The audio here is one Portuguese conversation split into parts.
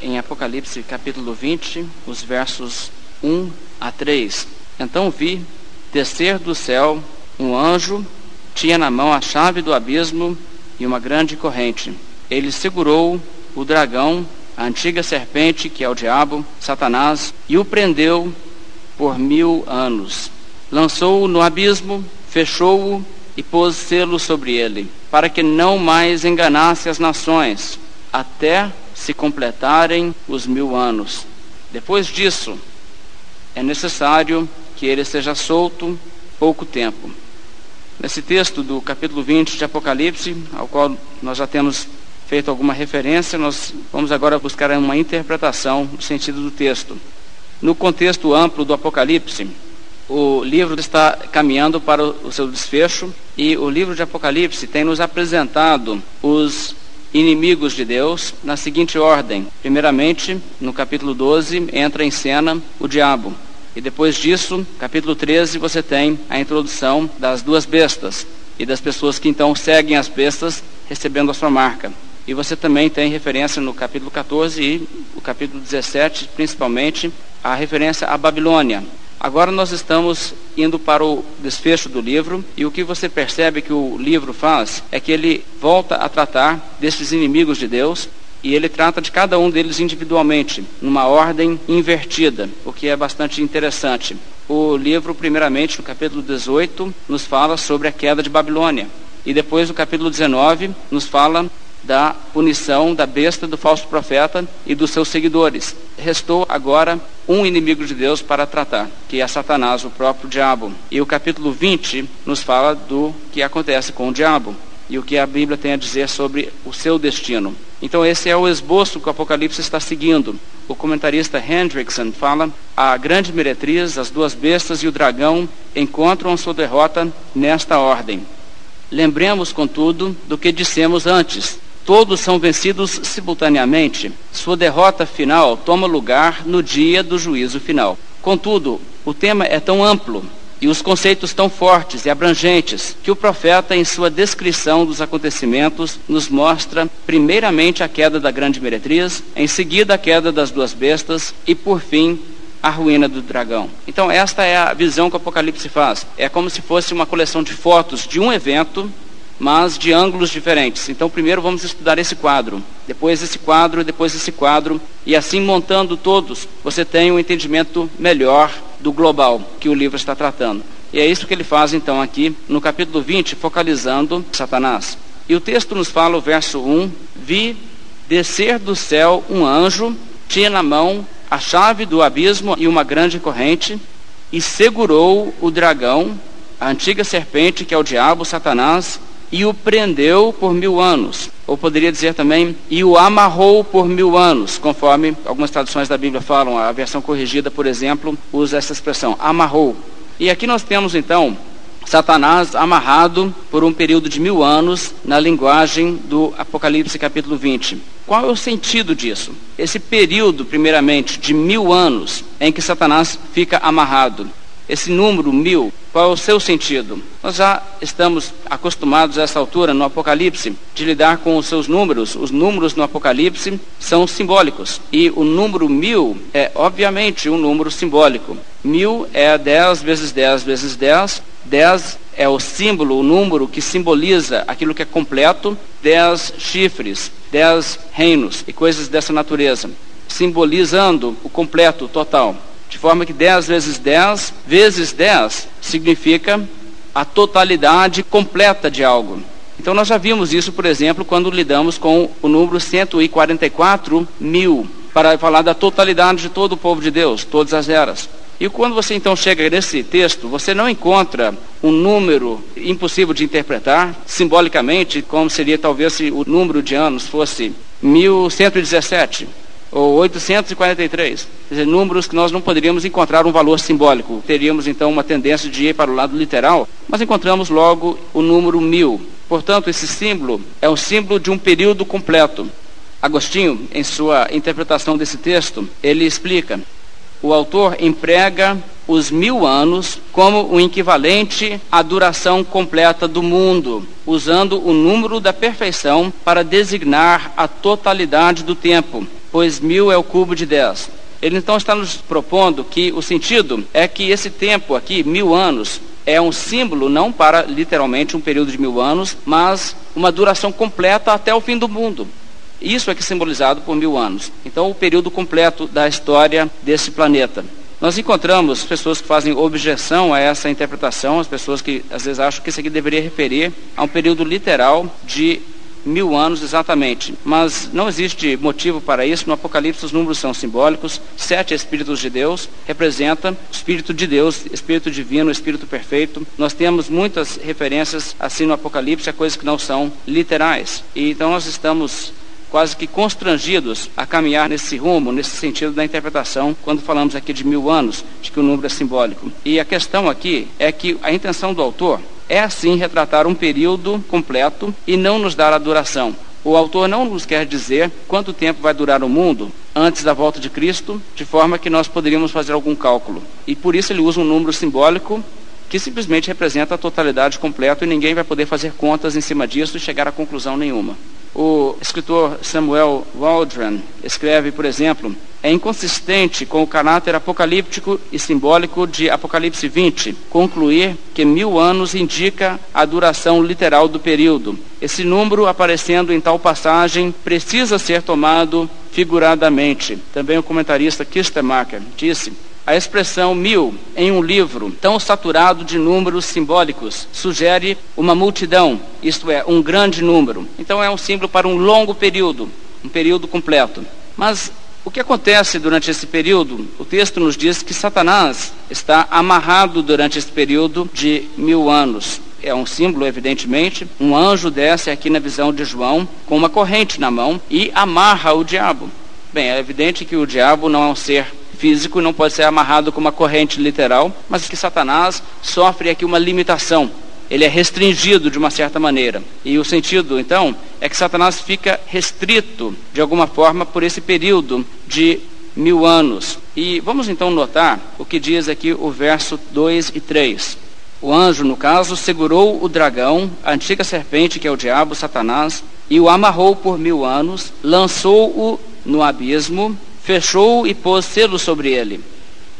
em Apocalipse capítulo 20, os versos 1 a 3. Então vi descer do céu um anjo, tinha na mão a chave do abismo e uma grande corrente. Ele segurou o dragão, a antiga serpente, que é o diabo, Satanás, e o prendeu por mil anos. Lançou-o no abismo, fechou-o e pôs selo sobre ele, para que não mais enganasse as nações, até se completarem os mil anos. Depois disso, é necessário que ele seja solto pouco tempo. Nesse texto do capítulo 20 de Apocalipse, ao qual nós já temos feito alguma referência, nós vamos agora buscar uma interpretação do sentido do texto. No contexto amplo do Apocalipse, o livro está caminhando para o seu desfecho e o livro de Apocalipse tem nos apresentado os inimigos de Deus na seguinte ordem: primeiramente, no capítulo 12, entra em cena o diabo. E depois disso, capítulo 13, você tem a introdução das duas bestas e das pessoas que então seguem as bestas recebendo a sua marca. E você também tem referência no capítulo 14 e o capítulo 17, principalmente, a referência à Babilônia. Agora nós estamos indo para o desfecho do livro e o que você percebe que o livro faz é que ele volta a tratar desses inimigos de Deus e ele trata de cada um deles individualmente, numa ordem invertida, o que é bastante interessante. O livro, primeiramente, no capítulo 18, nos fala sobre a queda de Babilônia. E depois, no capítulo 19, nos fala da punição da besta do falso profeta e dos seus seguidores. Restou agora um inimigo de Deus para tratar, que é Satanás, o próprio diabo. E o capítulo 20 nos fala do que acontece com o diabo e o que a Bíblia tem a dizer sobre o seu destino. Então esse é o esboço que o Apocalipse está seguindo. O comentarista Hendrickson fala: a grande meretriz, as duas bestas e o dragão encontram sua derrota nesta ordem. Lembremos, contudo, do que dissemos antes. Todos são vencidos simultaneamente. Sua derrota final toma lugar no dia do juízo final. Contudo, o tema é tão amplo e os conceitos tão fortes e abrangentes que o profeta, em sua descrição dos acontecimentos, nos mostra primeiramente a queda da grande meretriz, em seguida a queda das duas bestas e, por fim, a ruína do dragão. Então, esta é a visão que o Apocalipse faz. É como se fosse uma coleção de fotos de um evento mas de ângulos diferentes. Então, primeiro vamos estudar esse quadro, depois esse quadro, depois esse quadro, e assim montando todos, você tem um entendimento melhor do global que o livro está tratando. E é isso que ele faz então aqui no capítulo 20, focalizando Satanás. E o texto nos fala, o verso 1: Vi descer do céu um anjo, tinha na mão a chave do abismo e uma grande corrente, e segurou o dragão, a antiga serpente que é o diabo, Satanás, e o prendeu por mil anos. Ou poderia dizer também, e o amarrou por mil anos, conforme algumas traduções da Bíblia falam. A versão corrigida, por exemplo, usa essa expressão, amarrou. E aqui nós temos então Satanás amarrado por um período de mil anos na linguagem do Apocalipse capítulo 20. Qual é o sentido disso? Esse período, primeiramente, de mil anos em que Satanás fica amarrado. Esse número mil, qual é o seu sentido? Nós já estamos acostumados a essa altura no Apocalipse de lidar com os seus números. Os números no Apocalipse são simbólicos. E o número mil é, obviamente, um número simbólico. Mil é 10 vezes 10 vezes 10. 10 é o símbolo, o número que simboliza aquilo que é completo. 10 chifres, 10 reinos e coisas dessa natureza. Simbolizando o completo, o total. De forma que 10 vezes 10 vezes 10 significa a totalidade completa de algo. Então nós já vimos isso, por exemplo, quando lidamos com o número 144 mil, para falar da totalidade de todo o povo de Deus, todas as eras. E quando você então chega nesse texto, você não encontra um número impossível de interpretar, simbolicamente, como seria talvez se o número de anos fosse 1117 ou 843. Quer dizer, números que nós não poderíamos encontrar um valor simbólico. Teríamos então uma tendência de ir para o lado literal, mas encontramos logo o número mil. Portanto, esse símbolo é o símbolo de um período completo. Agostinho, em sua interpretação desse texto, ele explica: o autor emprega os mil anos como o equivalente à duração completa do mundo, usando o número da perfeição para designar a totalidade do tempo pois mil é o cubo de dez. Ele então está nos propondo que o sentido é que esse tempo aqui, mil anos, é um símbolo não para literalmente um período de mil anos, mas uma duração completa até o fim do mundo. Isso é que é simbolizado por mil anos. Então, o período completo da história desse planeta. Nós encontramos pessoas que fazem objeção a essa interpretação, as pessoas que às vezes acham que isso aqui deveria referir a um período literal de mil anos exatamente. Mas não existe motivo para isso. No Apocalipse os números são simbólicos. Sete Espíritos de Deus representa o Espírito de Deus, Espírito divino, Espírito perfeito. Nós temos muitas referências assim no Apocalipse a coisas que não são literais. E então nós estamos quase que constrangidos a caminhar nesse rumo, nesse sentido da interpretação, quando falamos aqui de mil anos, de que o número é simbólico. E a questão aqui é que a intenção do autor é assim retratar um período completo e não nos dar a duração. O autor não nos quer dizer quanto tempo vai durar o mundo antes da volta de Cristo, de forma que nós poderíamos fazer algum cálculo. E por isso ele usa um número simbólico que simplesmente representa a totalidade completa e ninguém vai poder fazer contas em cima disso e chegar a conclusão nenhuma. O escritor Samuel Waldron escreve, por exemplo, é inconsistente com o caráter apocalíptico e simbólico de Apocalipse 20 concluir que mil anos indica a duração literal do período. Esse número aparecendo em tal passagem precisa ser tomado figuradamente. Também o comentarista Kistemacher disse a expressão mil em um livro tão saturado de números simbólicos sugere uma multidão, isto é, um grande número. Então é um símbolo para um longo período, um período completo. Mas o que acontece durante esse período? O texto nos diz que Satanás está amarrado durante esse período de mil anos. É um símbolo, evidentemente. Um anjo desce aqui na visão de João com uma corrente na mão e amarra o diabo. Bem, é evidente que o diabo não é um ser físico, não pode ser amarrado com uma corrente literal, mas que Satanás sofre aqui uma limitação. Ele é restringido de uma certa maneira. E o sentido, então, é que Satanás fica restrito, de alguma forma, por esse período de mil anos. E vamos então notar o que diz aqui o verso 2 e 3. O anjo, no caso, segurou o dragão, a antiga serpente, que é o diabo, Satanás, e o amarrou por mil anos, lançou-o no abismo fechou e pôs selo sobre ele,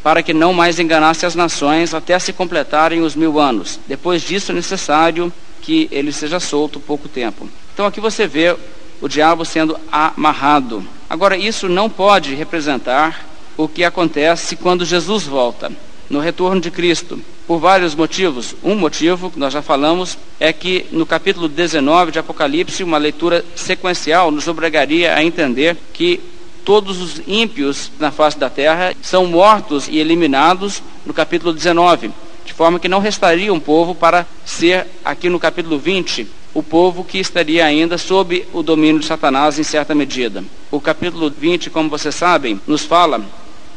para que não mais enganasse as nações até se completarem os mil anos. Depois disso é necessário que ele seja solto pouco tempo. Então aqui você vê o diabo sendo amarrado. Agora, isso não pode representar o que acontece quando Jesus volta, no retorno de Cristo, por vários motivos. Um motivo, que nós já falamos, é que no capítulo 19 de Apocalipse, uma leitura sequencial nos obrigaria a entender que todos os ímpios na face da terra são mortos e eliminados no capítulo 19, de forma que não restaria um povo para ser, aqui no capítulo 20, o povo que estaria ainda sob o domínio de Satanás em certa medida. O capítulo 20, como vocês sabem, nos fala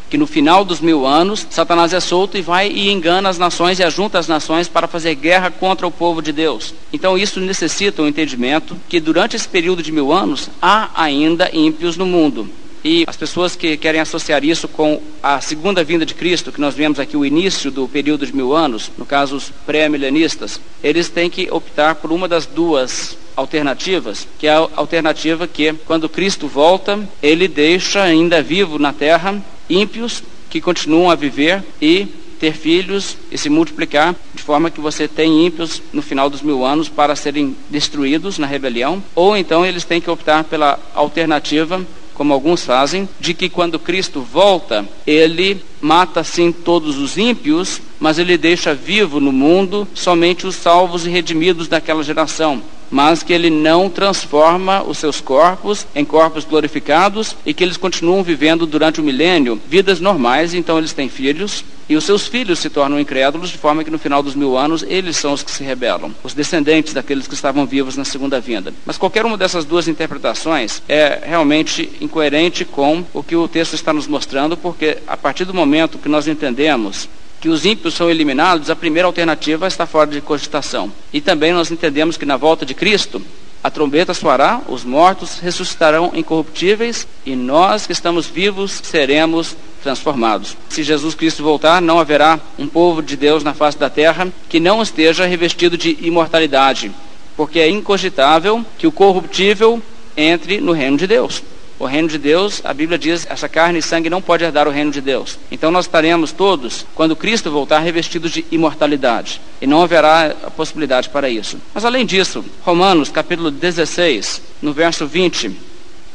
que no final dos mil anos, Satanás é solto e vai e engana as nações e ajunta as nações para fazer guerra contra o povo de Deus. Então isso necessita um entendimento que durante esse período de mil anos há ainda ímpios no mundo. E as pessoas que querem associar isso com a segunda vinda de Cristo, que nós vemos aqui o início do período de mil anos, no caso os pré-milenistas, eles têm que optar por uma das duas alternativas, que é a alternativa que, quando Cristo volta, ele deixa ainda vivo na terra ímpios que continuam a viver e ter filhos e se multiplicar, de forma que você tem ímpios no final dos mil anos para serem destruídos na rebelião, ou então eles têm que optar pela alternativa como alguns fazem, de que quando Cristo volta, ele mata sim todos os ímpios, mas ele deixa vivo no mundo somente os salvos e redimidos daquela geração mas que ele não transforma os seus corpos em corpos glorificados e que eles continuam vivendo durante o milênio vidas normais, então eles têm filhos e os seus filhos se tornam incrédulos, de forma que no final dos mil anos eles são os que se rebelam, os descendentes daqueles que estavam vivos na segunda vinda. Mas qualquer uma dessas duas interpretações é realmente incoerente com o que o texto está nos mostrando, porque a partir do momento que nós entendemos que os ímpios são eliminados, a primeira alternativa está fora de cogitação. E também nós entendemos que na volta de Cristo, a trombeta soará, os mortos ressuscitarão incorruptíveis e nós que estamos vivos seremos transformados. Se Jesus Cristo voltar, não haverá um povo de Deus na face da terra que não esteja revestido de imortalidade, porque é incogitável que o corruptível entre no reino de Deus. O reino de Deus, a Bíblia diz, essa carne e sangue não pode herdar o reino de Deus. Então nós estaremos todos, quando Cristo voltar, revestidos de imortalidade. E não haverá a possibilidade para isso. Mas além disso, Romanos capítulo 16, no verso 20,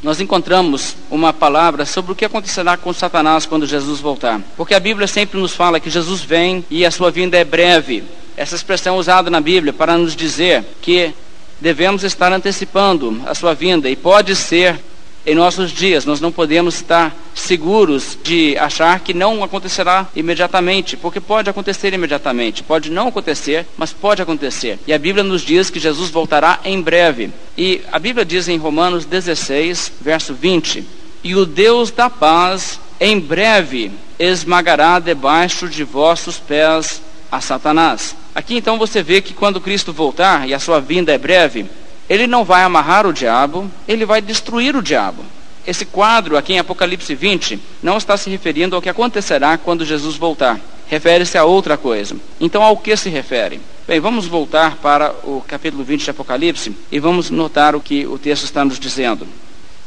nós encontramos uma palavra sobre o que acontecerá com Satanás quando Jesus voltar. Porque a Bíblia sempre nos fala que Jesus vem e a sua vinda é breve. Essa expressão é usada na Bíblia para nos dizer que devemos estar antecipando a sua vinda e pode ser em nossos dias. Nós não podemos estar seguros de achar que não acontecerá imediatamente, porque pode acontecer imediatamente, pode não acontecer, mas pode acontecer. E a Bíblia nos diz que Jesus voltará em breve. E a Bíblia diz em Romanos 16, verso 20: E o Deus da paz em breve esmagará debaixo de vossos pés a Satanás. Aqui então você vê que quando Cristo voltar e a sua vinda é breve, ele não vai amarrar o diabo, ele vai destruir o diabo. Esse quadro aqui em Apocalipse 20 não está se referindo ao que acontecerá quando Jesus voltar. Refere-se a outra coisa. Então, ao que se refere? Bem, vamos voltar para o capítulo 20 de Apocalipse e vamos notar o que o texto está nos dizendo.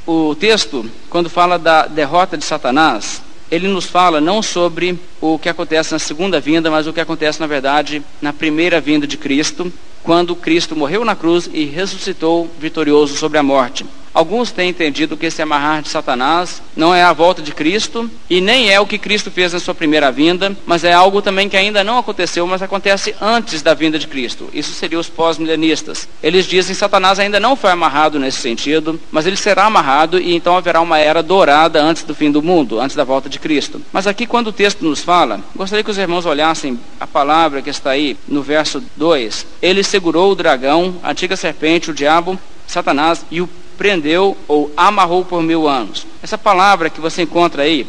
O texto, quando fala da derrota de Satanás, ele nos fala não sobre o que acontece na segunda vinda, mas o que acontece, na verdade, na primeira vinda de Cristo, quando Cristo morreu na cruz e ressuscitou vitorioso sobre a morte. Alguns têm entendido que esse amarrar de Satanás não é a volta de Cristo e nem é o que Cristo fez na sua primeira vinda, mas é algo também que ainda não aconteceu, mas acontece antes da vinda de Cristo. Isso seria os pós-milenistas. Eles dizem que Satanás ainda não foi amarrado nesse sentido, mas ele será amarrado e então haverá uma era dourada antes do fim do mundo, antes da volta de Cristo. Mas aqui, quando o texto nos fala, gostaria que os irmãos olhassem a palavra que está aí no verso 2. Ele segurou o dragão, a antiga serpente, o diabo, Satanás, e o prendeu ou amarrou por mil anos. Essa palavra que você encontra aí,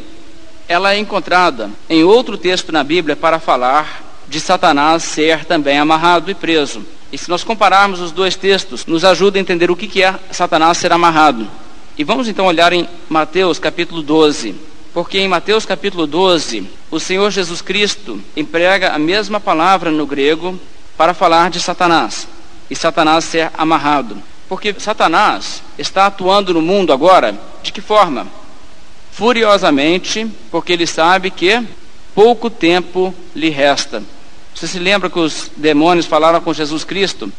ela é encontrada em outro texto na Bíblia para falar de Satanás ser também amarrado e preso. E se nós compararmos os dois textos, nos ajuda a entender o que é Satanás ser amarrado. E vamos então olhar em Mateus capítulo 12. Porque em Mateus capítulo 12, o Senhor Jesus Cristo emprega a mesma palavra no grego para falar de Satanás. E Satanás ser amarrado. Porque Satanás está atuando no mundo agora de que forma? Furiosamente, porque ele sabe que pouco tempo lhe resta. Você se lembra que os demônios falaram com Jesus Cristo?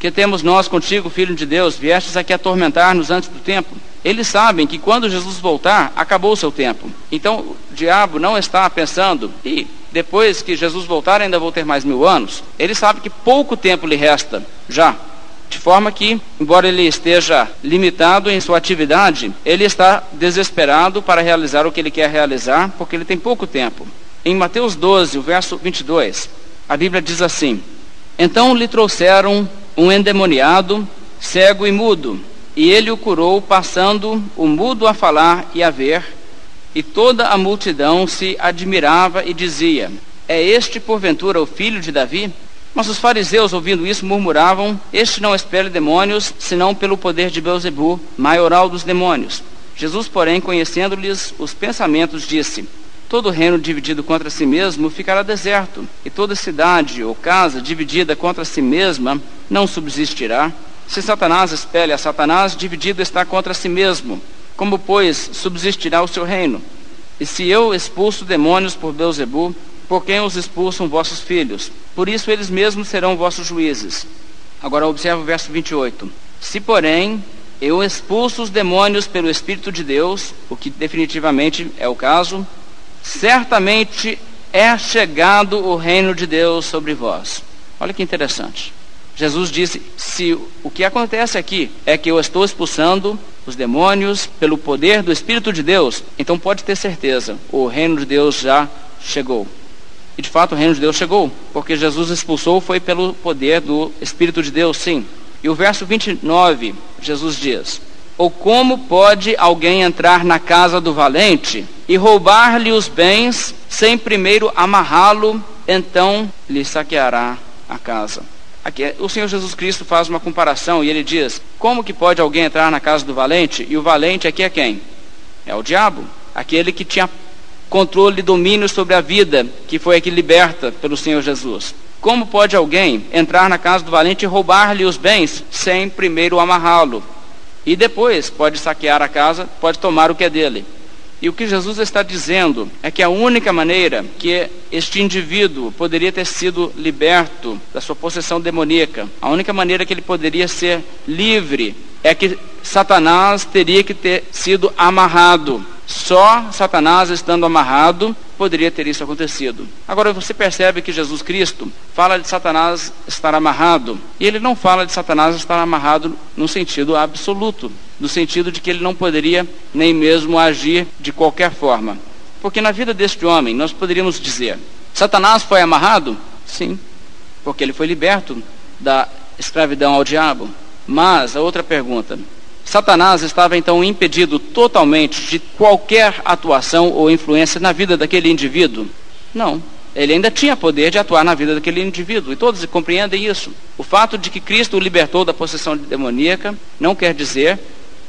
Que temos nós contigo, filho de Deus, viestes aqui atormentar-nos antes do tempo. Eles sabem que quando Jesus voltar, acabou o seu tempo. Então o diabo não está pensando, e depois que Jesus voltar ainda vou ter mais mil anos. Ele sabe que pouco tempo lhe resta já. De forma que, embora ele esteja limitado em sua atividade, ele está desesperado para realizar o que ele quer realizar, porque ele tem pouco tempo. Em Mateus 12, o verso 22, a Bíblia diz assim: Então lhe trouxeram um endemoniado, cego e mudo, e ele o curou, passando o mudo a falar e a ver, e toda a multidão se admirava e dizia: É este porventura o filho de Davi? Mas os fariseus, ouvindo isso, murmuravam: Este não espere demônios, senão pelo poder de Beuzebu, maioral dos demônios. Jesus, porém, conhecendo-lhes os pensamentos, disse: Todo reino dividido contra si mesmo ficará deserto, e toda cidade ou casa dividida contra si mesma não subsistirá. Se Satanás espelha a Satanás, dividido está contra si mesmo. Como, pois, subsistirá o seu reino? E se eu expulso demônios por Beuzebu, por quem os expulsam vossos filhos. Por isso eles mesmos serão vossos juízes. Agora observa o verso 28. Se, porém, eu expulso os demônios pelo Espírito de Deus, o que definitivamente é o caso, certamente é chegado o reino de Deus sobre vós. Olha que interessante. Jesus disse: se o que acontece aqui é que eu estou expulsando os demônios pelo poder do Espírito de Deus, então pode ter certeza, o reino de Deus já chegou. E de fato o reino de Deus chegou, porque Jesus expulsou foi pelo poder do Espírito de Deus, sim. E o verso 29, Jesus diz: Ou como pode alguém entrar na casa do valente e roubar-lhe os bens sem primeiro amarrá-lo, então lhe saqueará a casa. Aqui o Senhor Jesus Cristo faz uma comparação e ele diz: Como que pode alguém entrar na casa do valente? E o valente aqui é quem? É o diabo, aquele que tinha controle e domínio sobre a vida, que foi aqui liberta pelo Senhor Jesus. Como pode alguém entrar na casa do valente e roubar-lhe os bens sem primeiro amarrá-lo? e depois pode saquear a casa, pode tomar o que é dele. E o que Jesus está dizendo é que a única maneira que este indivíduo poderia ter sido liberto da sua possessão demoníaca, a única maneira que ele poderia ser livre, é que Satanás teria que ter sido amarrado. Só Satanás estando amarrado poderia ter isso acontecido. Agora você percebe que Jesus Cristo fala de Satanás estar amarrado, e ele não fala de Satanás estar amarrado no sentido absoluto, no sentido de que ele não poderia nem mesmo agir de qualquer forma. Porque na vida deste homem nós poderíamos dizer: Satanás foi amarrado? Sim, porque ele foi liberto da escravidão ao diabo. Mas a outra pergunta: Satanás estava então impedido totalmente de qualquer atuação ou influência na vida daquele indivíduo? Não. Ele ainda tinha poder de atuar na vida daquele indivíduo, e todos compreendem isso. O fato de que Cristo o libertou da possessão demoníaca não quer dizer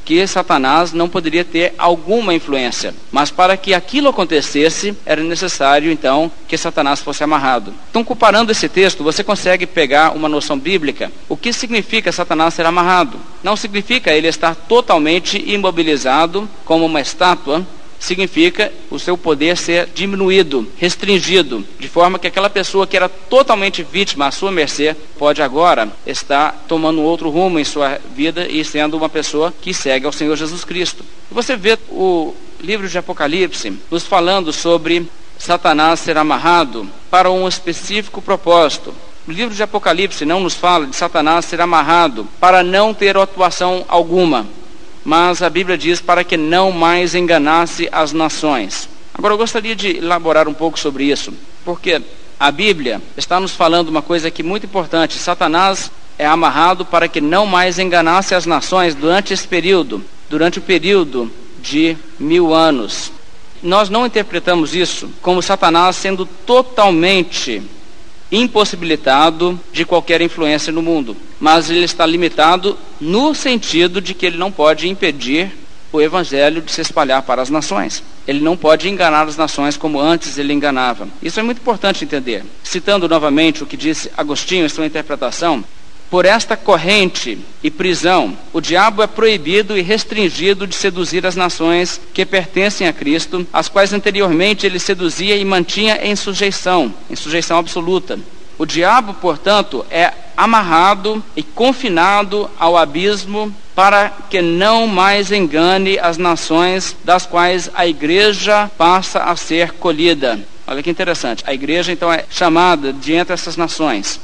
que Satanás não poderia ter alguma influência. Mas para que aquilo acontecesse, era necessário então que Satanás fosse amarrado. Então, comparando esse texto, você consegue pegar uma noção bíblica. O que significa Satanás ser amarrado? Não significa ele estar totalmente imobilizado como uma estátua significa o seu poder ser diminuído, restringido, de forma que aquela pessoa que era totalmente vítima à sua mercê pode agora estar tomando outro rumo em sua vida e sendo uma pessoa que segue ao Senhor Jesus Cristo. Você vê o livro de Apocalipse nos falando sobre Satanás ser amarrado para um específico propósito. O livro de Apocalipse não nos fala de Satanás ser amarrado para não ter atuação alguma mas a Bíblia diz para que não mais enganasse as nações. Agora eu gostaria de elaborar um pouco sobre isso, porque a Bíblia está nos falando uma coisa aqui muito importante: Satanás é amarrado para que não mais enganasse as nações durante esse período, durante o período de mil anos. Nós não interpretamos isso como Satanás sendo totalmente impossibilitado de qualquer influência no mundo, mas ele está limitado no sentido de que ele não pode impedir o evangelho de se espalhar para as nações. Ele não pode enganar as nações como antes ele enganava. Isso é muito importante entender. Citando novamente o que disse Agostinho em sua interpretação, por esta corrente e prisão, o diabo é proibido e restringido de seduzir as nações que pertencem a Cristo, as quais anteriormente ele seduzia e mantinha em sujeição, em sujeição absoluta. O diabo, portanto, é amarrado e confinado ao abismo para que não mais engane as nações das quais a igreja passa a ser colhida. Olha que interessante. A igreja então é chamada de entre essas nações.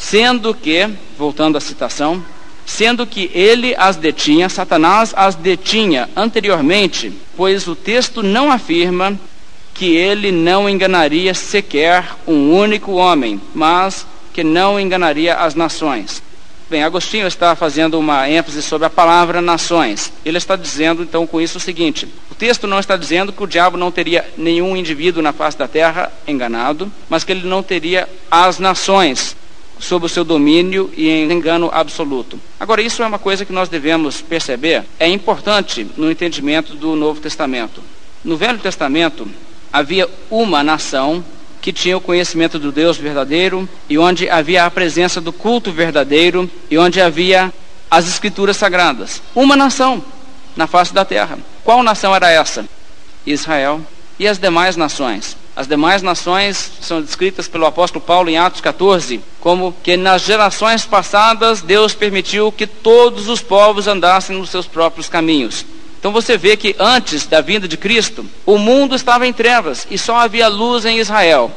Sendo que, voltando à citação, sendo que ele as detinha, Satanás as detinha anteriormente, pois o texto não afirma que ele não enganaria sequer um único homem, mas que não enganaria as nações. Bem, Agostinho está fazendo uma ênfase sobre a palavra nações. Ele está dizendo então com isso o seguinte: o texto não está dizendo que o diabo não teria nenhum indivíduo na face da terra enganado, mas que ele não teria as nações sob o seu domínio e em engano absoluto. Agora, isso é uma coisa que nós devemos perceber, é importante no entendimento do Novo Testamento. No Velho Testamento, havia uma nação que tinha o conhecimento do Deus verdadeiro e onde havia a presença do culto verdadeiro e onde havia as escrituras sagradas. Uma nação na face da terra. Qual nação era essa? Israel e as demais nações. As demais nações são descritas pelo apóstolo Paulo em Atos 14 como que nas gerações passadas Deus permitiu que todos os povos andassem nos seus próprios caminhos. Então você vê que antes da vinda de Cristo, o mundo estava em trevas e só havia luz em Israel.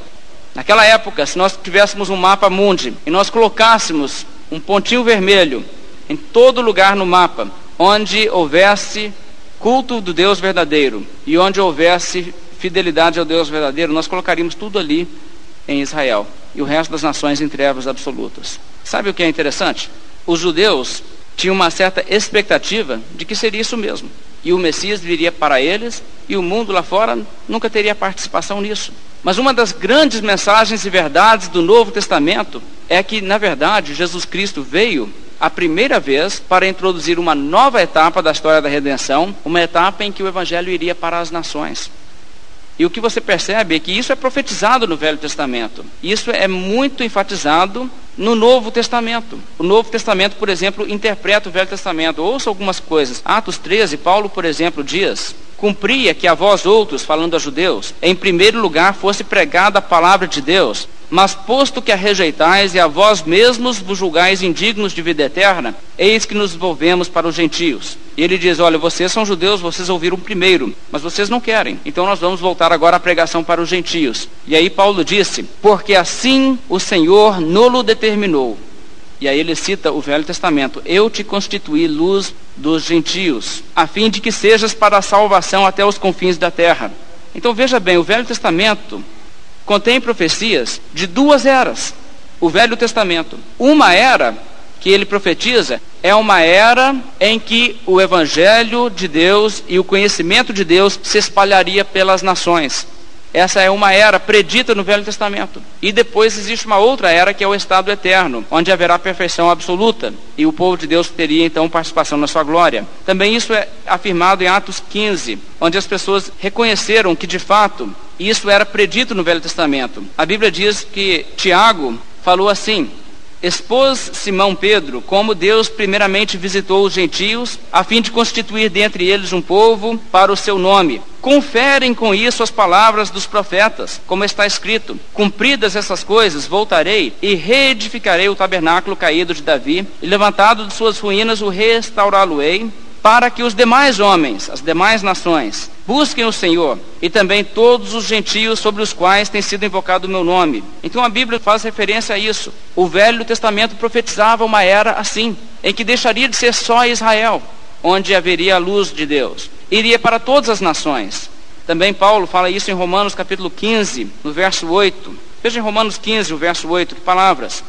Naquela época, se nós tivéssemos um mapa mundi e nós colocássemos um pontinho vermelho em todo lugar no mapa, onde houvesse culto do Deus verdadeiro e onde houvesse fidelidade ao Deus verdadeiro, nós colocaríamos tudo ali em Israel e o resto das nações em trevas absolutas. Sabe o que é interessante? Os judeus tinham uma certa expectativa de que seria isso mesmo. E o Messias viria para eles e o mundo lá fora nunca teria participação nisso. Mas uma das grandes mensagens e verdades do Novo Testamento é que, na verdade, Jesus Cristo veio a primeira vez para introduzir uma nova etapa da história da redenção, uma etapa em que o evangelho iria para as nações. E o que você percebe é que isso é profetizado no Velho Testamento. Isso é muito enfatizado no Novo Testamento. O Novo Testamento, por exemplo, interpreta o Velho Testamento. Ouça algumas coisas. Atos 13, Paulo, por exemplo, diz: Cumpria que a vós outros, falando a judeus, em primeiro lugar fosse pregada a palavra de Deus, mas posto que a rejeitais e a vós mesmos vos julgais indignos de vida eterna, eis que nos volvemos para os gentios. E ele diz: Olha, vocês são judeus, vocês ouviram primeiro, mas vocês não querem. Então nós vamos voltar agora à pregação para os gentios. E aí Paulo disse: Porque assim o Senhor nolo determinou. E aí ele cita o Velho Testamento: Eu te constituí luz dos gentios, a fim de que sejas para a salvação até os confins da terra. Então veja bem, o Velho Testamento contém profecias de duas eras. O Velho Testamento. Uma era que ele profetiza é uma era em que o evangelho de Deus e o conhecimento de Deus se espalharia pelas nações. Essa é uma era predita no Velho Testamento. E depois existe uma outra era que é o estado eterno, onde haverá perfeição absoluta e o povo de Deus teria então participação na sua glória. Também isso é afirmado em Atos 15, onde as pessoas reconheceram que de fato isso era predito no Velho Testamento. A Bíblia diz que Tiago falou assim: expôs Simão Pedro como Deus primeiramente visitou os gentios, a fim de constituir dentre eles um povo para o seu nome. Conferem com isso as palavras dos profetas, como está escrito: Cumpridas essas coisas, voltarei e reedificarei o tabernáculo caído de Davi, e levantado de suas ruínas o restaurá-lo-ei para que os demais homens, as demais nações, busquem o Senhor e também todos os gentios sobre os quais tem sido invocado o meu nome. Então a Bíblia faz referência a isso. O Velho Testamento profetizava uma era assim, em que deixaria de ser só Israel, onde haveria a luz de Deus. Iria para todas as nações. Também Paulo fala isso em Romanos capítulo 15, no verso 8. Veja em Romanos 15, o verso 8, que palavras.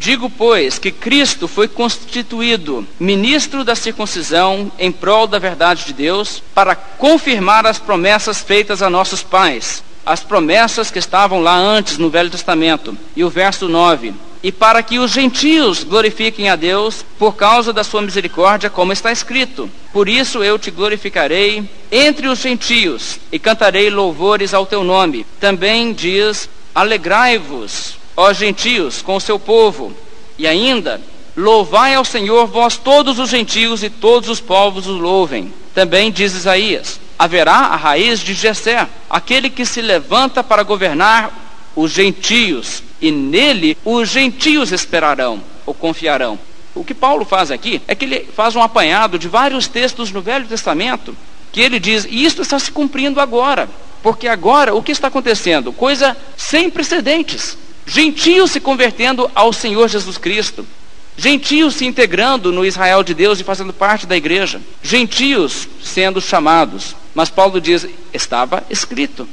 Digo, pois, que Cristo foi constituído ministro da circuncisão em prol da verdade de Deus, para confirmar as promessas feitas a nossos pais, as promessas que estavam lá antes no Velho Testamento. E o verso 9: E para que os gentios glorifiquem a Deus por causa da sua misericórdia, como está escrito: Por isso eu te glorificarei entre os gentios e cantarei louvores ao teu nome. Também diz: Alegrai-vos ó gentios, com o seu povo. E ainda, louvai ao Senhor vós todos os gentios e todos os povos o louvem. Também diz Isaías: haverá a raiz de Jessé, aquele que se levanta para governar os gentios, e nele os gentios esperarão ou confiarão. O que Paulo faz aqui é que ele faz um apanhado de vários textos no Velho Testamento, que ele diz, e isto está se cumprindo agora. Porque agora o que está acontecendo? Coisa sem precedentes. Gentios se convertendo ao Senhor Jesus Cristo. Gentios se integrando no Israel de Deus e fazendo parte da igreja. Gentios sendo chamados. Mas Paulo diz: estava escrito,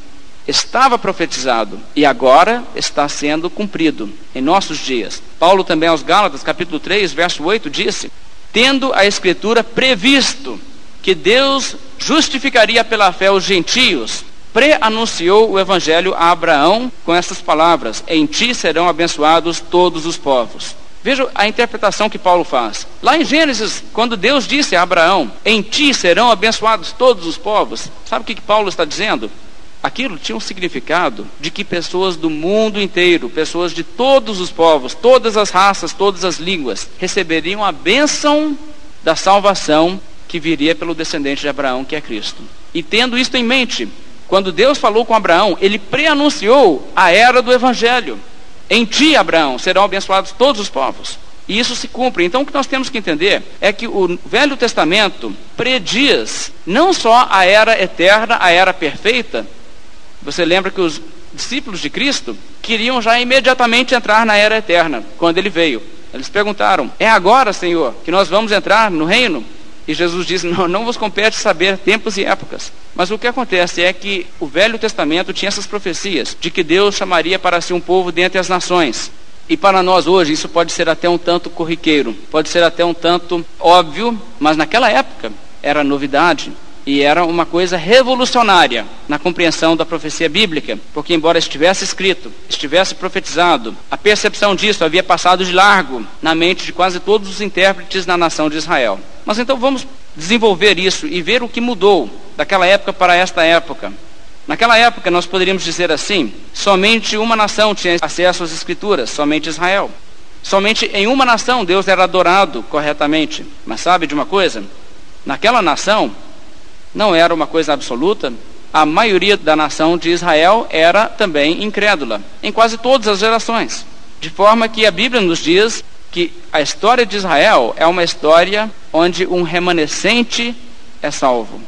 estava profetizado e agora está sendo cumprido em nossos dias. Paulo também aos Gálatas, capítulo 3, verso 8, disse: Tendo a Escritura previsto que Deus justificaria pela fé os gentios, pré-anunciou o evangelho a Abraão com essas palavras: Em ti serão abençoados todos os povos. Veja a interpretação que Paulo faz. Lá em Gênesis, quando Deus disse a Abraão: Em ti serão abençoados todos os povos, sabe o que, que Paulo está dizendo? Aquilo tinha um significado de que pessoas do mundo inteiro, pessoas de todos os povos, todas as raças, todas as línguas, receberiam a bênção da salvação que viria pelo descendente de Abraão, que é Cristo. E tendo isto em mente, quando Deus falou com Abraão, ele preanunciou a era do evangelho. Em ti, Abraão, serão abençoados todos os povos. E isso se cumpre. Então, o que nós temos que entender é que o Velho Testamento prediz não só a era eterna, a era perfeita. Você lembra que os discípulos de Cristo queriam já imediatamente entrar na era eterna, quando ele veio. Eles perguntaram: É agora, Senhor, que nós vamos entrar no reino? E Jesus diz: não, não vos compete saber tempos e épocas. Mas o que acontece é que o Velho Testamento tinha essas profecias de que Deus chamaria para si um povo dentre as nações. E para nós hoje isso pode ser até um tanto corriqueiro, pode ser até um tanto óbvio, mas naquela época era novidade e era uma coisa revolucionária na compreensão da profecia bíblica, porque embora estivesse escrito, estivesse profetizado, a percepção disso havia passado de largo na mente de quase todos os intérpretes na nação de Israel. Mas então vamos desenvolver isso e ver o que mudou daquela época para esta época. Naquela época, nós poderíamos dizer assim: somente uma nação tinha acesso às Escrituras, somente Israel. Somente em uma nação Deus era adorado corretamente. Mas sabe de uma coisa? Naquela nação, não era uma coisa absoluta, a maioria da nação de Israel era também incrédula, em quase todas as gerações. De forma que a Bíblia nos diz que a história de Israel é uma história onde um remanescente é salvo.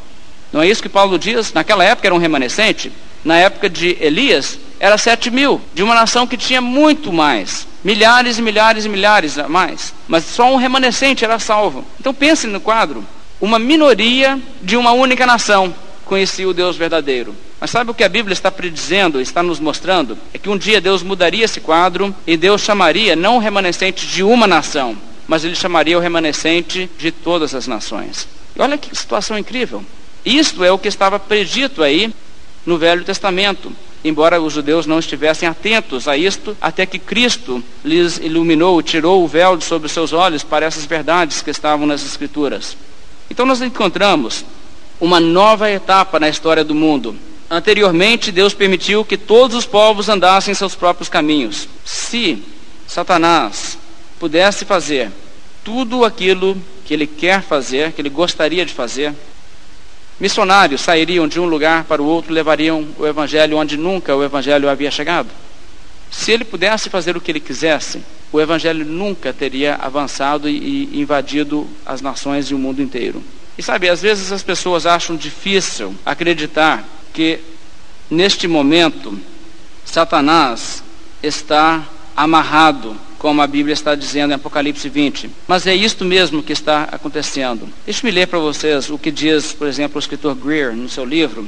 Não é isso que Paulo diz? Naquela época era um remanescente, na época de Elias era sete mil, de uma nação que tinha muito mais, milhares e milhares e milhares a mais, mas só um remanescente era salvo. Então pense no quadro, uma minoria de uma única nação conhecia o Deus verdadeiro. Mas sabe o que a Bíblia está predizendo, está nos mostrando? É que um dia Deus mudaria esse quadro e Deus chamaria não o remanescente de uma nação, mas ele chamaria o remanescente de todas as nações. E olha que situação incrível. Isto é o que estava predito aí no Velho Testamento, embora os judeus não estivessem atentos a isto, até que Cristo lhes iluminou, tirou o véu de sobre os seus olhos para essas verdades que estavam nas Escrituras. Então nós encontramos uma nova etapa na história do mundo. Anteriormente, Deus permitiu que todos os povos andassem seus próprios caminhos. Se Satanás pudesse fazer tudo aquilo que ele quer fazer, que ele gostaria de fazer, missionários sairiam de um lugar para o outro, levariam o evangelho onde nunca o evangelho havia chegado. Se ele pudesse fazer o que ele quisesse, o evangelho nunca teria avançado e invadido as nações e o mundo inteiro. E sabe, às vezes as pessoas acham difícil acreditar que neste momento Satanás está amarrado, como a Bíblia está dizendo em Apocalipse 20. Mas é isto mesmo que está acontecendo. Deixe-me ler para vocês o que diz, por exemplo, o escritor Greer no seu livro,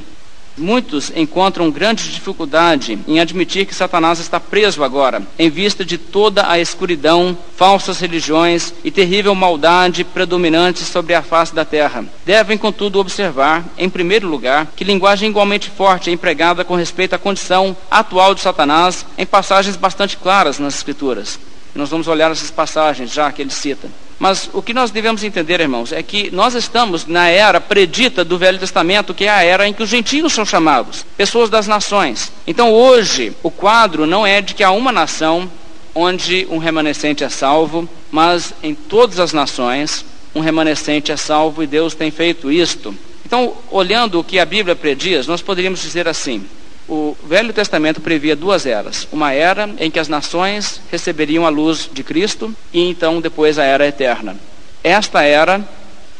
Muitos encontram grande dificuldade em admitir que Satanás está preso agora, em vista de toda a escuridão, falsas religiões e terrível maldade predominantes sobre a face da terra. Devem, contudo, observar, em primeiro lugar, que linguagem igualmente forte é empregada com respeito à condição atual de Satanás em passagens bastante claras nas Escrituras. Nós vamos olhar essas passagens já que ele cita. Mas o que nós devemos entender, irmãos, é que nós estamos na era predita do Velho Testamento, que é a era em que os gentios são chamados, pessoas das nações. Então hoje, o quadro não é de que há uma nação onde um remanescente é salvo, mas em todas as nações um remanescente é salvo e Deus tem feito isto. Então, olhando o que a Bíblia prediz, nós poderíamos dizer assim: o Velho Testamento previa duas eras. Uma era em que as nações receberiam a luz de Cristo e então depois a era eterna. Esta era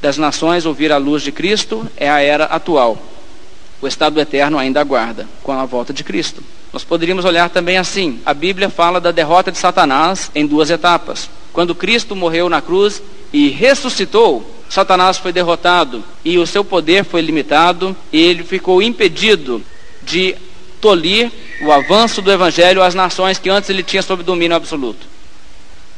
das nações ouvir a luz de Cristo é a era atual. O estado eterno ainda aguarda com a volta de Cristo. Nós poderíamos olhar também assim: a Bíblia fala da derrota de Satanás em duas etapas. Quando Cristo morreu na cruz e ressuscitou, Satanás foi derrotado e o seu poder foi limitado e ele ficou impedido de tolir o avanço do evangelho às nações que antes ele tinha sob domínio absoluto.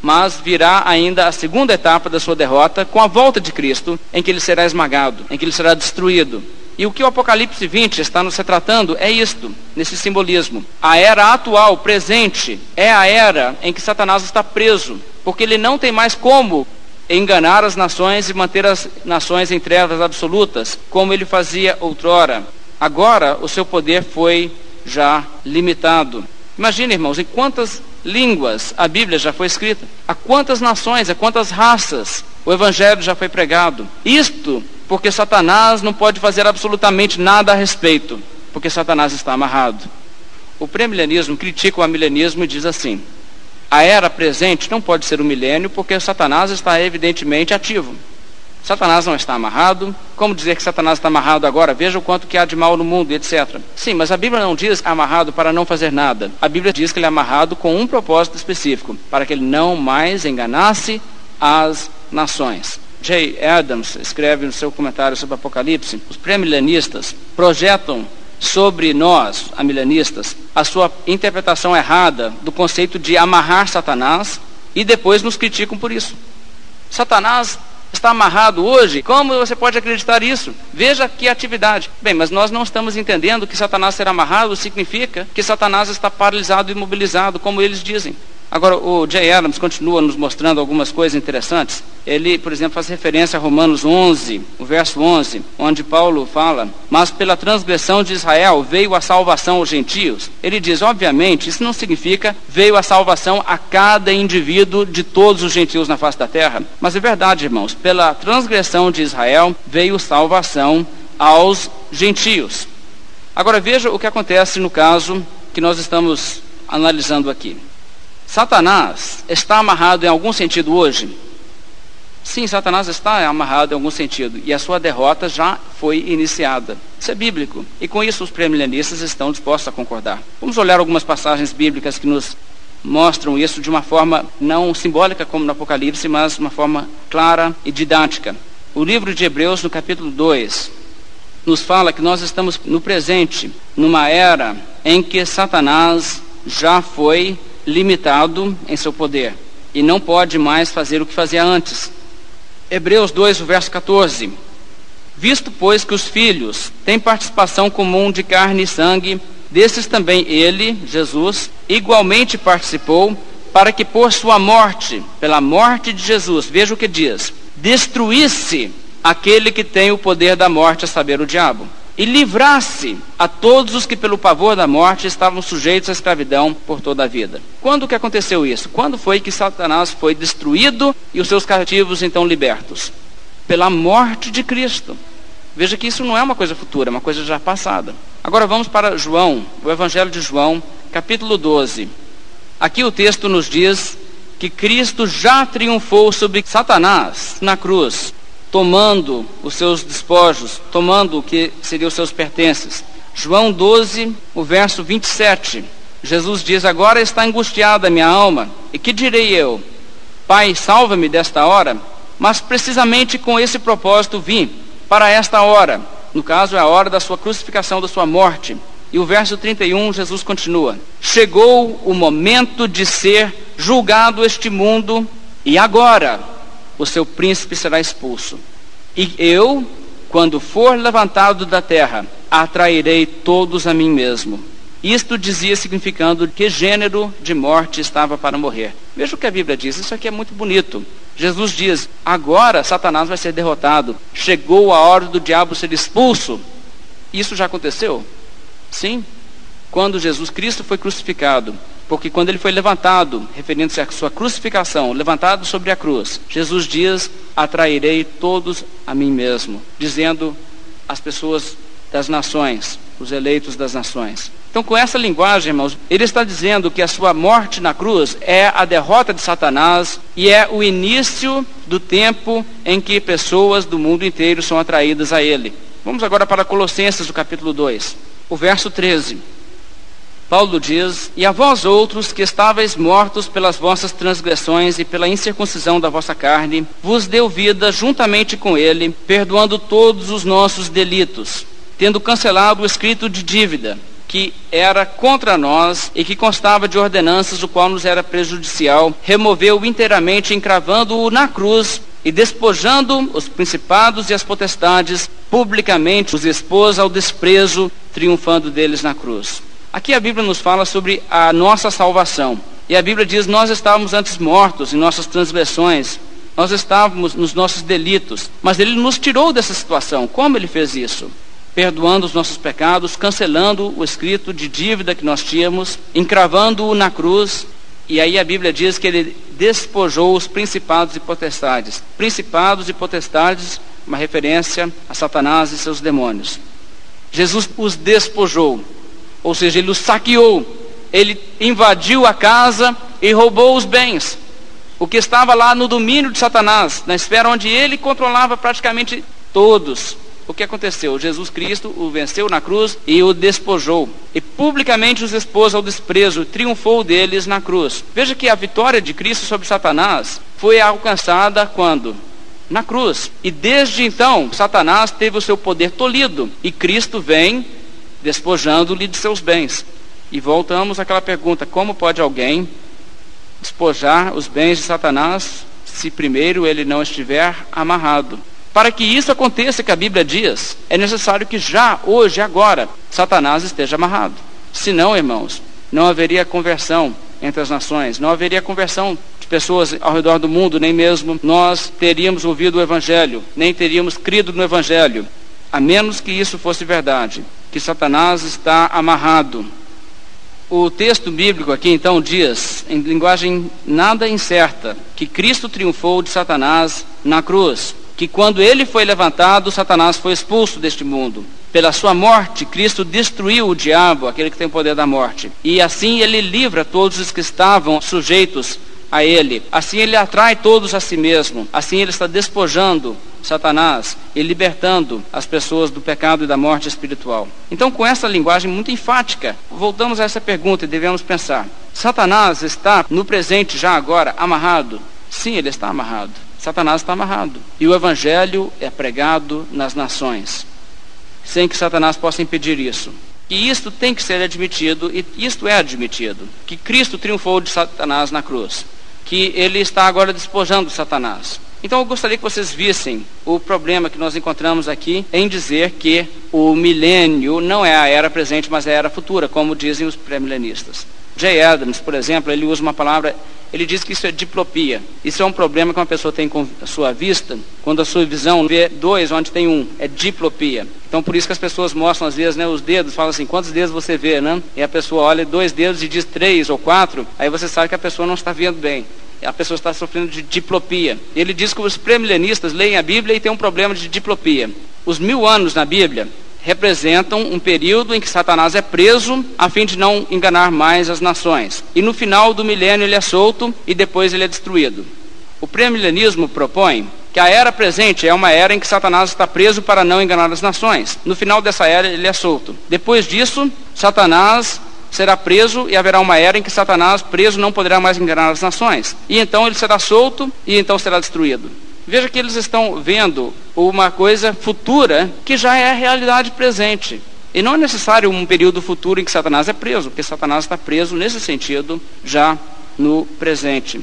Mas virá ainda a segunda etapa da sua derrota com a volta de Cristo, em que ele será esmagado, em que ele será destruído. E o que o Apocalipse 20 está nos retratando é isto, nesse simbolismo. A era atual, presente, é a era em que Satanás está preso, porque ele não tem mais como enganar as nações e manter as nações em trevas absolutas, como ele fazia outrora. Agora o seu poder foi já limitado. Imagine, irmãos, em quantas línguas a Bíblia já foi escrita, a quantas nações, a quantas raças o Evangelho já foi pregado. Isto porque Satanás não pode fazer absolutamente nada a respeito, porque Satanás está amarrado. O pré-milenismo critica o amilenismo e diz assim: a era presente não pode ser o milênio, porque Satanás está evidentemente ativo. Satanás não está amarrado. Como dizer que Satanás está amarrado agora? Veja o quanto que há de mal no mundo, etc. Sim, mas a Bíblia não diz amarrado para não fazer nada. A Bíblia diz que ele é amarrado com um propósito específico, para que ele não mais enganasse as nações. Jay Adams escreve no seu comentário sobre Apocalipse: os pré-milenistas projetam sobre nós, amilenistas, a sua interpretação errada do conceito de amarrar Satanás e depois nos criticam por isso. Satanás está amarrado hoje, como você pode acreditar isso? Veja que atividade. Bem, mas nós não estamos entendendo que Satanás ser amarrado significa que Satanás está paralisado e imobilizado, como eles dizem. Agora, o Jay Adams continua nos mostrando algumas coisas interessantes. Ele, por exemplo, faz referência a Romanos 11, o verso 11, onde Paulo fala: Mas pela transgressão de Israel veio a salvação aos gentios. Ele diz, obviamente, isso não significa veio a salvação a cada indivíduo de todos os gentios na face da terra. Mas é verdade, irmãos, pela transgressão de Israel veio salvação aos gentios. Agora veja o que acontece no caso que nós estamos analisando aqui. Satanás está amarrado em algum sentido hoje? Sim, Satanás está amarrado em algum sentido e a sua derrota já foi iniciada. Isso é bíblico e com isso os premilenistas estão dispostos a concordar. Vamos olhar algumas passagens bíblicas que nos mostram isso de uma forma não simbólica como no Apocalipse, mas de uma forma clara e didática. O livro de Hebreus, no capítulo 2, nos fala que nós estamos no presente, numa era em que Satanás já foi limitado em seu poder e não pode mais fazer o que fazia antes. Hebreus 2, o verso 14. Visto, pois, que os filhos têm participação comum de carne e sangue, desses também ele, Jesus, igualmente participou, para que por sua morte, pela morte de Jesus, veja o que diz, destruísse aquele que tem o poder da morte, a saber, o diabo e livrasse a todos os que pelo pavor da morte estavam sujeitos à escravidão por toda a vida. Quando que aconteceu isso? Quando foi que Satanás foi destruído e os seus cativos então libertos? Pela morte de Cristo. Veja que isso não é uma coisa futura, é uma coisa já passada. Agora vamos para João, o Evangelho de João, capítulo 12. Aqui o texto nos diz que Cristo já triunfou sobre Satanás na cruz tomando os seus despojos, tomando o que seriam os seus pertences. João 12, o verso 27. Jesus diz: Agora está angustiada a minha alma, e que direi eu? Pai, salva-me desta hora. Mas precisamente com esse propósito vim, para esta hora. No caso, é a hora da sua crucificação, da sua morte. E o verso 31, Jesus continua: Chegou o momento de ser julgado este mundo, e agora o seu príncipe será expulso. E eu, quando for levantado da terra, atrairei todos a mim mesmo. Isto dizia significando que gênero de morte estava para morrer. Veja o que a Bíblia diz, isso aqui é muito bonito. Jesus diz: agora Satanás vai ser derrotado, chegou a hora do diabo ser expulso. Isso já aconteceu? Sim. Quando Jesus Cristo foi crucificado, porque quando ele foi levantado, referindo-se à sua crucificação, levantado sobre a cruz, Jesus diz: Atrairei todos a mim mesmo, dizendo às pessoas das nações, os eleitos das nações. Então, com essa linguagem, irmãos, ele está dizendo que a sua morte na cruz é a derrota de Satanás e é o início do tempo em que pessoas do mundo inteiro são atraídas a ele. Vamos agora para Colossenses, do capítulo 2, o verso 13. Paulo diz: E a vós outros que estáveis mortos pelas vossas transgressões e pela incircuncisão da vossa carne, vos deu vida juntamente com ele, perdoando todos os nossos delitos, tendo cancelado o escrito de dívida que era contra nós e que constava de ordenanças, o qual nos era prejudicial, removeu inteiramente, encravando-o na cruz e despojando os principados e as potestades, publicamente os expôs ao desprezo, triunfando deles na cruz. Aqui a Bíblia nos fala sobre a nossa salvação. E a Bíblia diz: Nós estávamos antes mortos em nossas transgressões, nós estávamos nos nossos delitos, mas Ele nos tirou dessa situação. Como Ele fez isso? Perdoando os nossos pecados, cancelando o escrito de dívida que nós tínhamos, encravando-o na cruz. E aí a Bíblia diz que Ele despojou os principados e potestades. Principados e potestades, uma referência a Satanás e seus demônios. Jesus os despojou ou seja, ele os saqueou, ele invadiu a casa e roubou os bens. O que estava lá no domínio de Satanás, na esfera onde ele controlava praticamente todos. O que aconteceu? Jesus Cristo o venceu na cruz e o despojou. E publicamente os expôs ao desprezo, triunfou deles na cruz. Veja que a vitória de Cristo sobre Satanás foi alcançada quando? Na cruz. E desde então, Satanás teve o seu poder tolhido. E Cristo vem despojando-lhe de seus bens. E voltamos àquela pergunta: como pode alguém despojar os bens de Satanás se primeiro ele não estiver amarrado? Para que isso aconteça, que a Bíblia diz, é necessário que já, hoje, agora, Satanás esteja amarrado. Senão, irmãos, não haveria conversão entre as nações. Não haveria conversão de pessoas ao redor do mundo, nem mesmo nós teríamos ouvido o Evangelho, nem teríamos crido no Evangelho, a menos que isso fosse verdade, que Satanás está amarrado. O texto bíblico aqui então diz, em linguagem nada incerta, que Cristo triunfou de Satanás na cruz que quando ele foi levantado, Satanás foi expulso deste mundo. Pela sua morte, Cristo destruiu o diabo, aquele que tem o poder da morte. E assim ele livra todos os que estavam sujeitos a ele. Assim ele atrai todos a si mesmo. Assim ele está despojando Satanás e libertando as pessoas do pecado e da morte espiritual. Então, com essa linguagem muito enfática, voltamos a essa pergunta e devemos pensar: Satanás está no presente já agora amarrado? Sim, ele está amarrado. Satanás está amarrado. E o evangelho é pregado nas nações, sem que Satanás possa impedir isso. E isto tem que ser admitido, e isto é admitido, que Cristo triunfou de Satanás na cruz, que ele está agora despojando Satanás. Então eu gostaria que vocês vissem o problema que nós encontramos aqui em dizer que o milênio não é a era presente, mas é a era futura, como dizem os pré-milenistas. Jay Adams, por exemplo, ele usa uma palavra ele diz que isso é diplopia. Isso é um problema que uma pessoa tem com a sua vista, quando a sua visão vê dois onde tem um. É diplopia. Então por isso que as pessoas mostram às vezes né, os dedos, falam assim, quantos dedos você vê, né? E a pessoa olha dois dedos e diz três ou quatro, aí você sabe que a pessoa não está vendo bem a pessoa está sofrendo de diplopia. Ele diz que os premilenistas leem a Bíblia e têm um problema de diplopia. Os mil anos na Bíblia representam um período em que Satanás é preso a fim de não enganar mais as nações. E no final do milênio ele é solto e depois ele é destruído. O premilenismo propõe que a era presente é uma era em que Satanás está preso para não enganar as nações. No final dessa era ele é solto. Depois disso, Satanás será preso e haverá uma era em que Satanás preso não poderá mais enganar as nações. E então ele será solto e então será destruído. Veja que eles estão vendo uma coisa futura que já é a realidade presente. E não é necessário um período futuro em que Satanás é preso, porque Satanás está preso nesse sentido já no presente.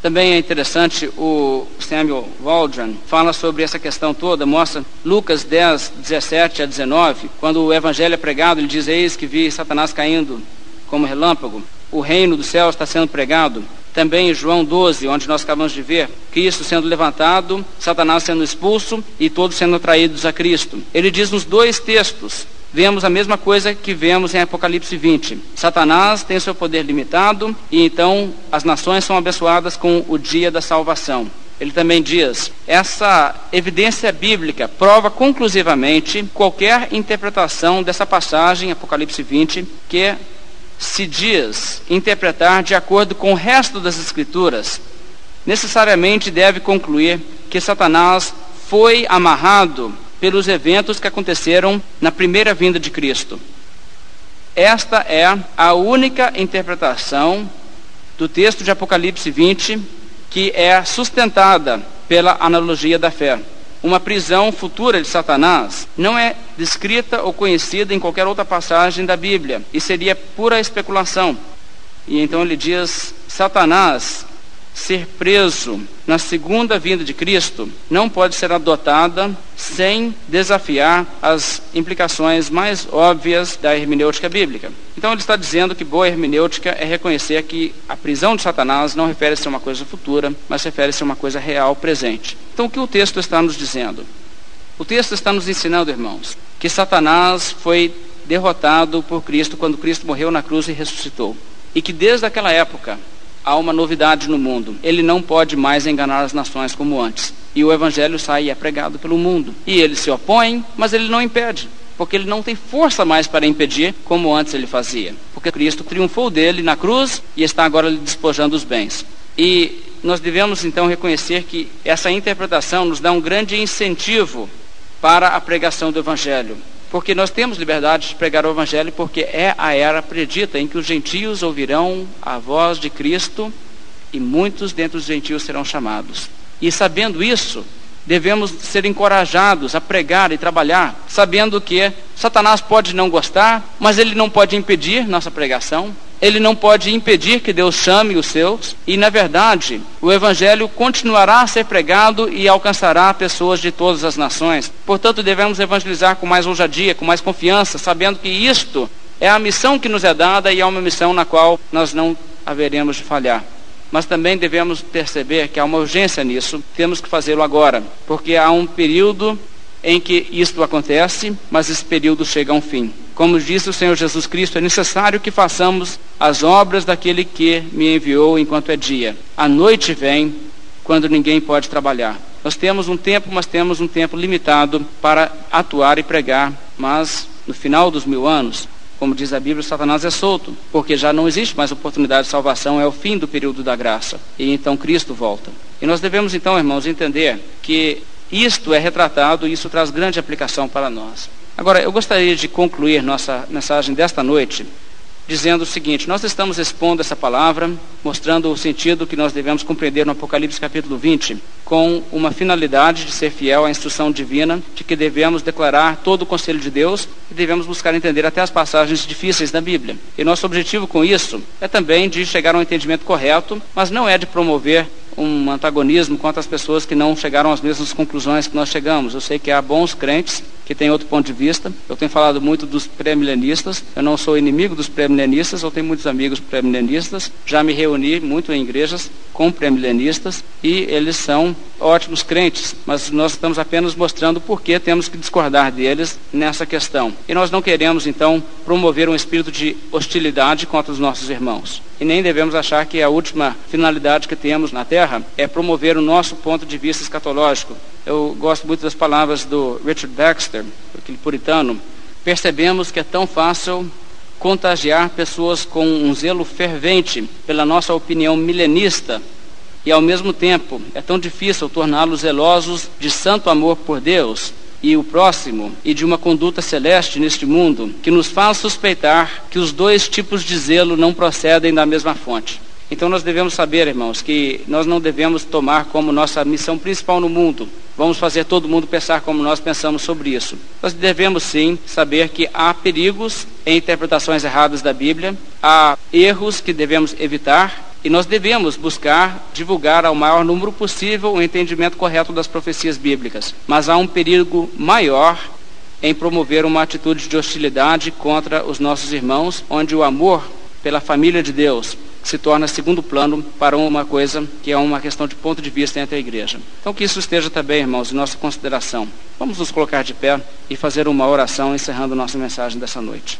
Também é interessante o Samuel Waldron fala sobre essa questão toda, mostra Lucas 10, 17 a 19, quando o evangelho é pregado, ele diz: Eis que vi Satanás caindo como relâmpago, o reino do céu está sendo pregado. Também em João 12, onde nós acabamos de ver Cristo sendo levantado, Satanás sendo expulso e todos sendo atraídos a Cristo. Ele diz nos dois textos, vemos a mesma coisa que vemos em Apocalipse 20. Satanás tem seu poder limitado e então as nações são abençoadas com o dia da salvação. Ele também diz: essa evidência bíblica prova conclusivamente qualquer interpretação dessa passagem, Apocalipse 20, que se diz interpretar de acordo com o resto das Escrituras, necessariamente deve concluir que Satanás foi amarrado pelos eventos que aconteceram na primeira vinda de Cristo. Esta é a única interpretação do texto de Apocalipse 20 que é sustentada pela analogia da fé uma prisão futura de Satanás não é descrita ou conhecida em qualquer outra passagem da Bíblia e seria pura especulação. E então ele diz: Satanás ser preso na segunda vinda de Cristo não pode ser adotada sem desafiar as implicações mais óbvias da hermenêutica bíblica. Então ele está dizendo que boa hermenêutica é reconhecer que a prisão de Satanás não refere-se a uma coisa futura, mas refere-se a uma coisa real, presente. Então o que o texto está nos dizendo? O texto está nos ensinando, irmãos, que Satanás foi derrotado por Cristo quando Cristo morreu na cruz e ressuscitou. E que desde aquela época há uma novidade no mundo. Ele não pode mais enganar as nações como antes. E o evangelho sai e é pregado pelo mundo. E ele se opõe, mas ele não impede. Porque ele não tem força mais para impedir, como antes ele fazia. Porque Cristo triunfou dele na cruz e está agora lhe despojando os bens. E nós devemos então reconhecer que essa interpretação nos dá um grande incentivo para a pregação do Evangelho. Porque nós temos liberdade de pregar o Evangelho, porque é a era predita em que os gentios ouvirão a voz de Cristo e muitos dentre os gentios serão chamados. E sabendo isso, devemos ser encorajados a pregar e trabalhar, sabendo que Satanás pode não gostar, mas ele não pode impedir nossa pregação, ele não pode impedir que Deus chame os seus, e na verdade, o Evangelho continuará a ser pregado e alcançará pessoas de todas as nações. Portanto, devemos evangelizar com mais ousadia, com mais confiança, sabendo que isto é a missão que nos é dada e é uma missão na qual nós não haveremos de falhar. Mas também devemos perceber que há uma urgência nisso, temos que fazê-lo agora, porque há um período em que isto acontece, mas esse período chega a um fim. Como disse o Senhor Jesus Cristo, é necessário que façamos as obras daquele que me enviou enquanto é dia. A noite vem quando ninguém pode trabalhar. Nós temos um tempo, mas temos um tempo limitado para atuar e pregar, mas no final dos mil anos, como diz a Bíblia, Satanás é solto, porque já não existe mais oportunidade de salvação, é o fim do período da graça. E então Cristo volta. E nós devemos então, irmãos, entender que isto é retratado e isso traz grande aplicação para nós. Agora, eu gostaria de concluir nossa mensagem desta noite dizendo o seguinte: nós estamos expondo essa palavra, mostrando o sentido que nós devemos compreender no Apocalipse capítulo 20, com uma finalidade de ser fiel à instrução divina, de que devemos declarar todo o conselho de Deus e devemos buscar entender até as passagens difíceis da Bíblia. E nosso objetivo com isso é também de chegar a um entendimento correto, mas não é de promover um antagonismo contra as pessoas que não chegaram às mesmas conclusões que nós chegamos. Eu sei que há bons crentes que têm outro ponto de vista. Eu tenho falado muito dos pré-milenistas. Eu não sou inimigo dos pré-milenistas, eu tenho muitos amigos pré-milenistas. Já me reuni muito em igrejas com pré-milenistas e eles são ótimos crentes, mas nós estamos apenas mostrando por que temos que discordar deles nessa questão. E nós não queremos, então, promover um espírito de hostilidade contra os nossos irmãos. E nem devemos achar que a última finalidade que temos na Terra é promover o nosso ponto de vista escatológico. Eu gosto muito das palavras do Richard Baxter, aquele puritano. Percebemos que é tão fácil contagiar pessoas com um zelo fervente pela nossa opinião milenista e ao mesmo tempo é tão difícil torná-los zelosos de santo amor por Deus e o próximo e de uma conduta celeste neste mundo que nos faz suspeitar que os dois tipos de zelo não procedem da mesma fonte. Então nós devemos saber, irmãos, que nós não devemos tomar como nossa missão principal no mundo. Vamos fazer todo mundo pensar como nós pensamos sobre isso. Nós devemos sim saber que há perigos em interpretações erradas da Bíblia, há erros que devemos evitar e nós devemos buscar divulgar ao maior número possível o entendimento correto das profecias bíblicas. Mas há um perigo maior em promover uma atitude de hostilidade contra os nossos irmãos, onde o amor pela família de Deus se torna segundo plano para uma coisa que é uma questão de ponto de vista entre a igreja. Então que isso esteja também, irmãos, em nossa consideração. Vamos nos colocar de pé e fazer uma oração encerrando nossa mensagem dessa noite.